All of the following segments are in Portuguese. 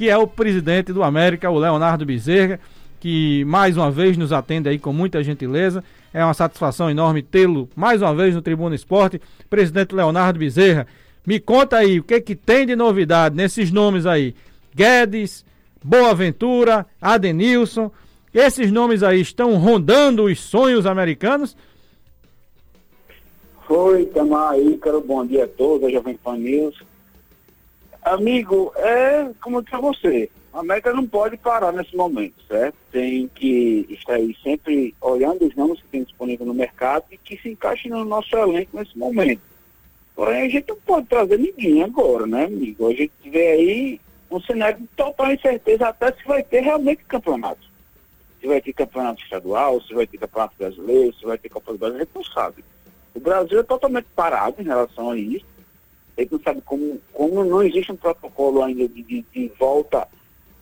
que é o presidente do América, o Leonardo Bezerra, que mais uma vez nos atende aí com muita gentileza. É uma satisfação enorme tê-lo mais uma vez no Tribuna Esporte. Presidente Leonardo Bezerra, me conta aí o que que tem de novidade nesses nomes aí. Guedes, Boaventura, Adenilson. Esses nomes aí estão rondando os sonhos americanos? Oi, Tamar Ícaro, bom dia a todos, a Jovem Pan News. Amigo, é como eu disse a você, a América não pode parar nesse momento, certo? Tem que estar aí sempre olhando os nomes que tem disponível no mercado e que se encaixem no nosso elenco nesse momento. Porém, a gente não pode trazer ninguém agora, né, amigo? A gente vê aí um cenário de total incerteza até se vai ter realmente campeonato. Se vai ter campeonato estadual, se vai ter campeonato brasileiro, se vai ter Copa do Brasil, a gente não sabe. O Brasil é totalmente parado em relação a isso. Gente não sabe como, como não existe um protocolo ainda de, de, de volta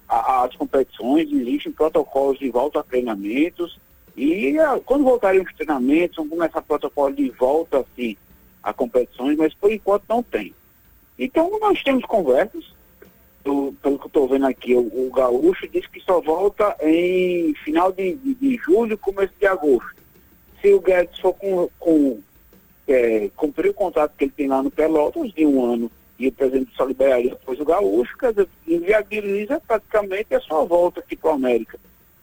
às competições, existem protocolos de volta a treinamentos. E a, quando voltarem os treinamentos, vão começar protocolo de volta assim, a competições, mas por enquanto não tem. Então nós temos conversas, do, pelo que eu estou vendo aqui, o, o, Gaúcho disse que só volta em final de, de, de julho, começo de agosto. Se o Guedes for com, com é, cumprir o contrato que ele tem lá no Pelotas de um ano e o presidente só liberaria depois o Gaúcho, quer dizer, inviabiliza praticamente a sua volta aqui para o América.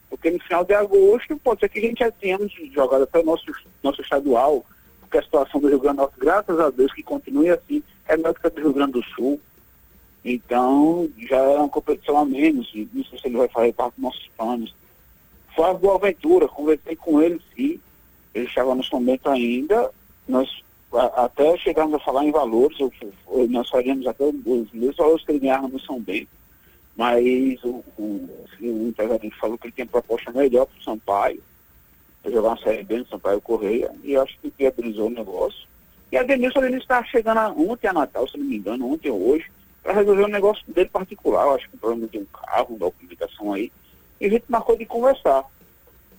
Porque no final de agosto pode ser que a gente já tenhamos jogado até o nosso, nosso estadual, porque a situação do Rio Grande do Norte, graças a Deus que continue assim, é melhor que a do Rio Grande do Sul. Então, já é uma competição a menos, não sei se ele vai fazer parte dos nossos planos. Foi uma boa aventura, conversei com ele, sim, ele estava no momento ainda, nós a, até chegarmos a falar em valores, eu, eu, nós faríamos até os mesmos valores que ele ganhava no São Bento, mas o, o, o empresário falou que ele tinha proposta melhor para o Sampaio, para jogar uma série B no Sampaio Correia, e acho que viabilizou o negócio. E a Denilson ele está chegando ontem a Natal, se não me engano, ontem ou hoje, para resolver um negócio dele particular, eu acho que um problema de um carro, da comunicação aí, e a gente marcou de conversar.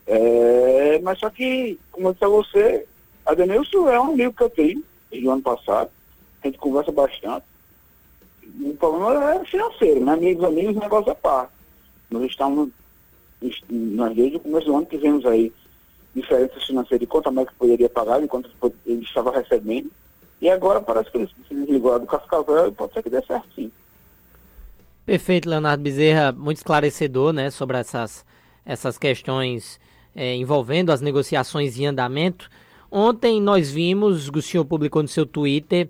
É, mas só que, como eu disse a você, Adenilson é um amigo que eu tenho, desde o ano passado. A gente conversa bastante. O problema é financeiro, né? Amigos, amigos, negócio é par. Nós estamos, nós desde o começo do ano que vemos aí diferenças financeiras de quanto a América poderia pagar, enquanto ele estava recebendo. E agora parece que ele se desligou do Cascavel e pode ser que dê certo sim. Perfeito, Leonardo Bezerra, muito esclarecedor, né, sobre essas, essas questões é, envolvendo as negociações em andamento. Ontem nós vimos, o senhor publicou no seu Twitter,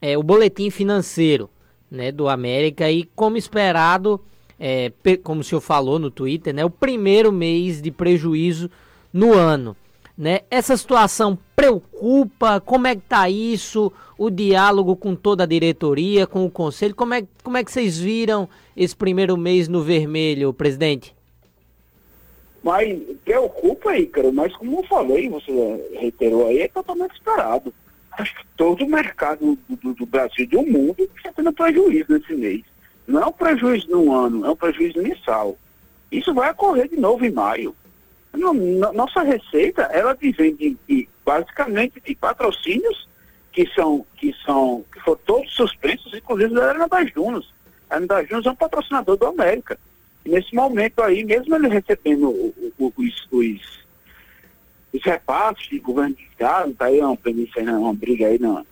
é, o boletim financeiro né, do América e, como esperado, é, como o senhor falou no Twitter, né, o primeiro mês de prejuízo no ano. Né? Essa situação preocupa? Como é que está isso? O diálogo com toda a diretoria, com o conselho? Como é, como é que vocês viram esse primeiro mês no vermelho, presidente? Mas preocupa, Ícaro, mas como eu falei, você reiterou aí, é totalmente esperado. Acho que todo o mercado do, do, do Brasil e do mundo está tendo prejuízo nesse mês. Não é um prejuízo no ano, é um prejuízo mensal. Isso vai ocorrer de novo em maio. nossa receita, ela vem basicamente de patrocínios que são, que são, que foram todos suspensos, inclusive da Arena das Dunas. A Arena das Dunas é um patrocinador do América nesse momento aí, mesmo ele recebendo os, os, os repasses de governo de estado, tá aí uma premissa, né, uma briga aí na,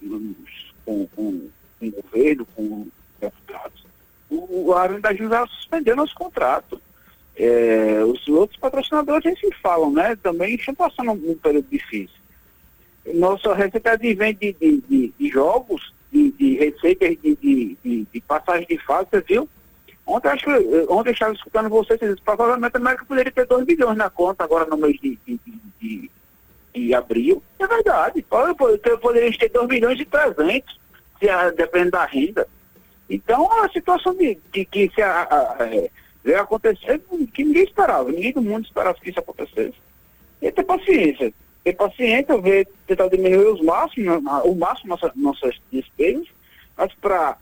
com, com, com o governo, com deputados, o, o Arena da Júlia suspendendo os contratos. É, os outros patrocinadores assim falam, né? Também estão passando um, um período difícil. Nossa receita vem de, de, de, de jogos, de, de de, de, de, de passagem de fase, você viu? Ontem, acho, ontem eu estava escutando vocês, provavelmente a América poderia ter 2 bilhões na conta agora no mês de, de, de, de abril. É verdade, poderia ter 2 milhões e 300, se a, dependendo da renda. Então, a situação de, de que se a, a, a, veio acontecer, que ninguém esperava, ninguém do mundo esperava que isso acontecesse. E ter paciência. Ter paciência, ver, tentar diminuir os máximos, o máximo nossas, nossas despesas, mas para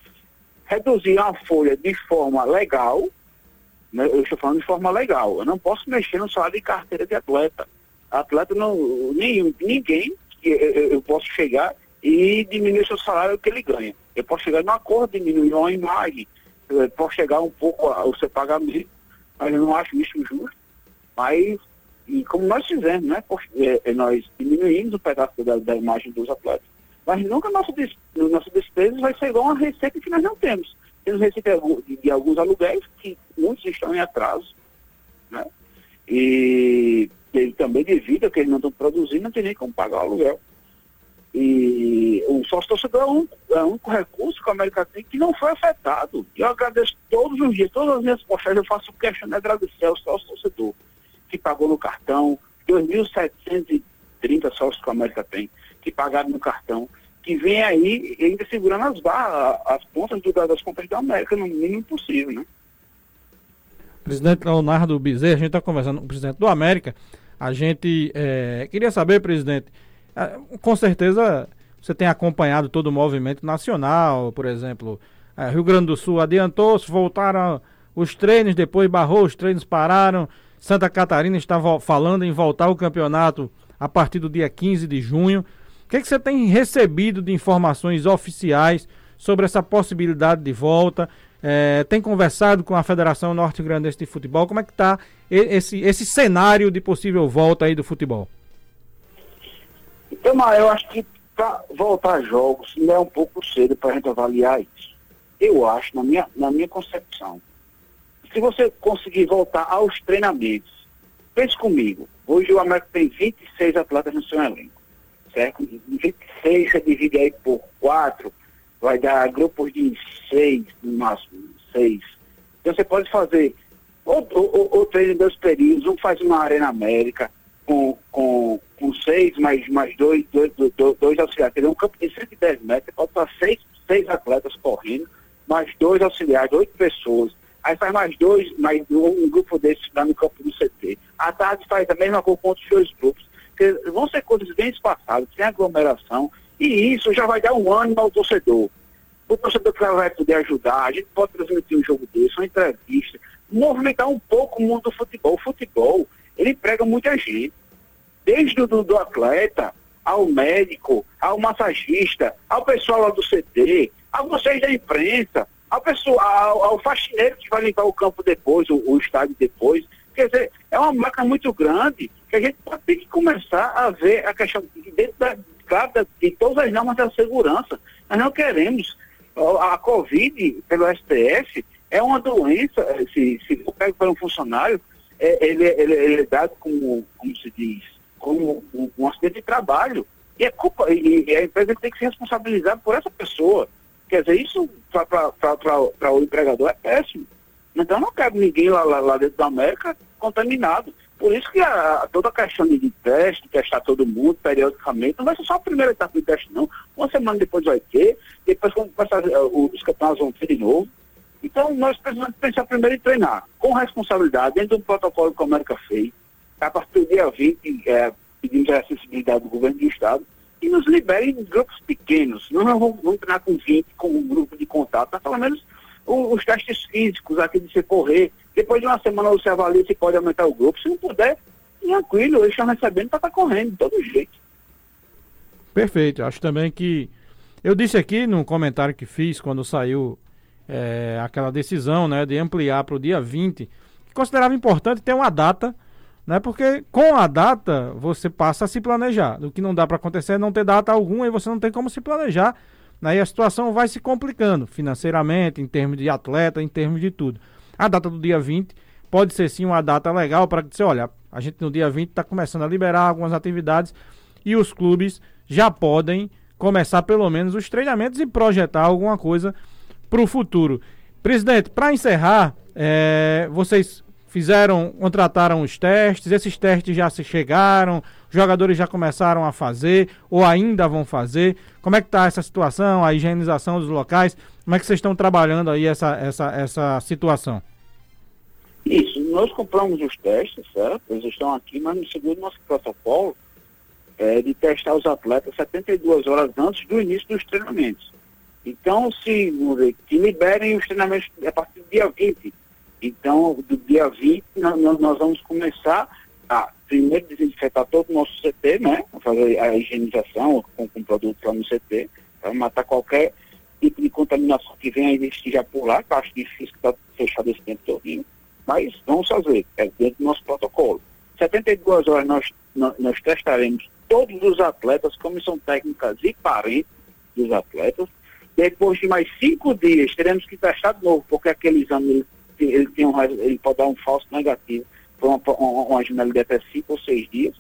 reduzir a folha de forma legal, né, eu estou falando de forma legal, eu não posso mexer no salário de carteira de atleta. Atleta não, nenhum, ninguém, eu, eu posso chegar e diminuir seu salário que ele ganha. Eu posso chegar num acordo, diminuir uma imagem, é, pode chegar um pouco ao seu pagamento, mas eu não acho isso justo. Mas, e como nós fizemos, né? É, é, nós diminuímos o pedaço da, da imagem dos atletas. Mas nunca nosso, nosso despesa vai ser igual a receita que nós não temos. Temos receita de, alguns aluguéis, que muitos estão em atraso, né? E ele também devido a que eles não estão produzindo, não tem nem como pagar o aluguel. E o sócio torcedor é um, é um recurso que a América tem que não foi afetado. E eu agradeço todos os dias, todas as minhas postagens, eu faço questão de agradecer ao sócio torcedor que pagou no cartão, 2.730 sócios que a América tem, que pagaram no cartão, que vem aí ainda segurando as barras, as pontas do, das contas da América, no mínimo possível, né? Presidente Leonardo Bezerra, a gente está conversando com o presidente do América. A gente é, queria saber, presidente, é, com certeza você tem acompanhado todo o movimento nacional, por exemplo, é, Rio Grande do Sul adiantou-se, voltaram os treinos, depois barrou, os treinos pararam. Santa Catarina está falando em voltar ao campeonato a partir do dia 15 de junho. O que, é que você tem recebido de informações oficiais sobre essa possibilidade de volta? É, tem conversado com a Federação Norte Grandense de Futebol? Como é que está esse, esse cenário de possível volta aí do futebol? Então, eu acho que para voltar a jogos não é um pouco cedo para a gente avaliar isso. Eu acho, na minha, na minha concepção, se você conseguir voltar aos treinamentos, pense comigo, hoje o América tem 26 atletas no seu elenco, certo? 26 você divide aí por 4, vai dar grupos de 6, no máximo, 6. Então você pode fazer ou, ou, ou treino em dois períodos, um faz uma Arena América, com, com, com seis, mais, mais dois, dois, dois, dois auxiliares. Um campo de 110 metros, pode estar seis, seis atletas correndo, mais dois auxiliares, oito pessoas. Aí faz mais dois, mais um, um grupo desses lá no campo do CT. À tarde faz a mesma coisa com outros dois grupos. Que vão ser coisas bem espaçadas, sem aglomeração, e isso já vai dar um ânimo ao torcedor. O torcedor que vai poder ajudar, a gente pode transmitir um jogo desse, uma entrevista, movimentar um pouco o mundo do futebol. O futebol ele emprega muita gente. Desde o do, do atleta, ao médico, ao massagista, ao pessoal lá do CT, a vocês da imprensa, ao, pessoal, ao, faxineiro que vai limpar o campo depois, o, o estádio depois. Quer dizer, é uma máquina muito grande que a gente tem que começar a ver a questão dentro da, claro, de todas as normas da segurança. Nós não queremos. A, a Covid, pelo STF, é uma doença, se, se for pego para um funcionário, é, ele, ele, ele, é dado como, como se diz, como um, um acidente de trabalho. E, é culpa, e, e, a empresa tem que se responsabilizar por essa pessoa. Quer dizer, isso para o empregador é péssimo. Então não cabe ninguém lá, lá, lá, dentro da América contaminado. Por isso que a, toda a questão de teste, testar todo mundo periodicamente, não vai ser só a primeira etapa de teste, não. Uma semana depois vai ter, depois quando começar os campeonatos vão ter de novo. Então, nós precisamos pensar primeiro em treinar, com responsabilidade, dentro do protocolo que a América fez. A partir do dia 20, é, pedimos a acessibilidade do governo do Estado e nos liberem em grupos pequenos. Não vamos, treinar com 20, com um grupo de contato, mas pelo menos os, os testes físicos, aqui de você correr. Depois de uma semana você avalia se pode aumentar o grupo. Se não puder, tranquilo, eles estão recebendo para estar tá correndo, de todo jeito. Perfeito. Acho também que. Eu disse aqui no comentário que fiz quando saiu é, aquela decisão né, de ampliar para o dia 20, que considerava importante ter uma data, né, porque com a data você passa a se planejar. O que não dá para acontecer é não ter data alguma e você não tem como se planejar. Né, e a situação vai se complicando financeiramente, em termos de atleta, em termos de tudo. A data do dia 20 pode ser sim uma data legal para dizer, olha, a gente no dia 20 está começando a liberar algumas atividades e os clubes já podem começar pelo menos os treinamentos e projetar alguma coisa para o futuro. Presidente, para encerrar, é, vocês fizeram, contrataram os testes, esses testes já se chegaram, os jogadores já começaram a fazer ou ainda vão fazer. Como é que está essa situação, a higienização dos locais? Como é que vocês estão trabalhando aí essa, essa, essa situação? Isso, nós compramos os testes, certo? Eles estão aqui, mas no segundo nosso protocolo é de testar os atletas 72 horas antes do início dos treinamentos. Então, se, que liberem os treinamentos a partir do dia 20. Então, do dia 20, nós, nós vamos começar a, primeiro, desinfetar todo o nosso CT, né? Fazer a higienização com, com produtos lá no CT, para matar qualquer tipo de contaminação que vem a existir já por lá, que acho difícil que está fechado esse tempo todo. Mas vamos fazer, é dentro do nosso protocolo. 72 horas nós, nós, nós testaremos todos os atletas, comissão técnica e parentes dos atletas. Depois de mais cinco dias, teremos que testar de novo, porque aquele exame ele, tem um, ele pode dar um falso negativo por uma, uma, janela de até cinco ou seis dias,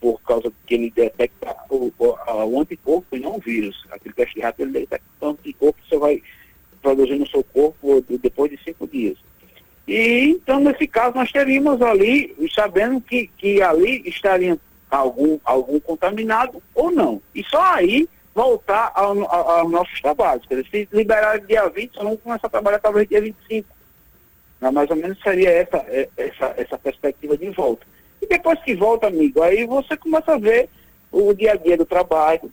por causa que ele detecta o, o, o anticorpo e não o vírus. Aquele teste rápido ele detecta o anticorpo que você vai produzir no seu corpo depois de cinco dias. E então, nesse caso, nós teríamos ali, sabendo que, que ali estaria algum, algum contaminado ou não. E só aí voltar ao, ao, aos nossos trabalhos. Quer dizer, se liberar dia 20, só vamos começar a trabalhar talvez dia 25. Mas mais ou menos seria essa, é, essa, essa perspectiva de volta. E depois que volta, amigo, aí você começa a ver o dia a dia do trabalho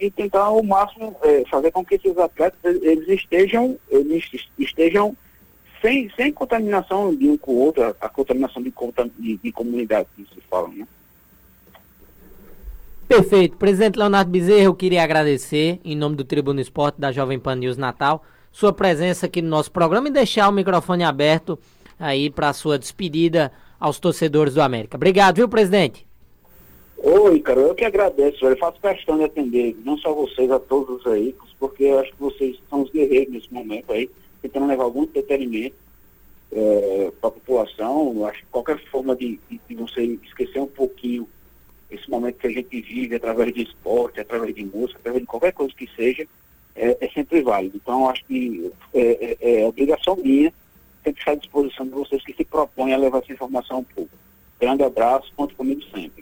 e tentar ao máximo é, fazer com que esses atletas eles estejam, eles estejam sem, sem contaminação de um com o outro, a, a contaminação de, de, de comunidade que se fala, né? Perfeito. Presidente Leonardo Bezerra, eu queria agradecer, em nome do Tribuno Esporte da Jovem Pan News Natal, sua presença aqui no nosso programa e deixar o microfone aberto aí para a sua despedida aos torcedores do América. Obrigado, viu, presidente? Oi, cara, eu que agradeço, eu faço questão de atender, não só vocês, a todos os aí, porque eu acho que vocês são os guerreiros nesse momento aí, tentando levar algum entretenimento é, para a população. Eu acho que qualquer forma de, de, de, você esquecer um pouquinho esse momento que a gente vive através de esporte, através de música, através de qualquer coisa que seja, é, é sempre válido. Então, acho que é, é, é obrigação minha sempre estar à disposição de vocês que se propõem a levar essa informação um pouco. Grande abraço, conte comigo sempre.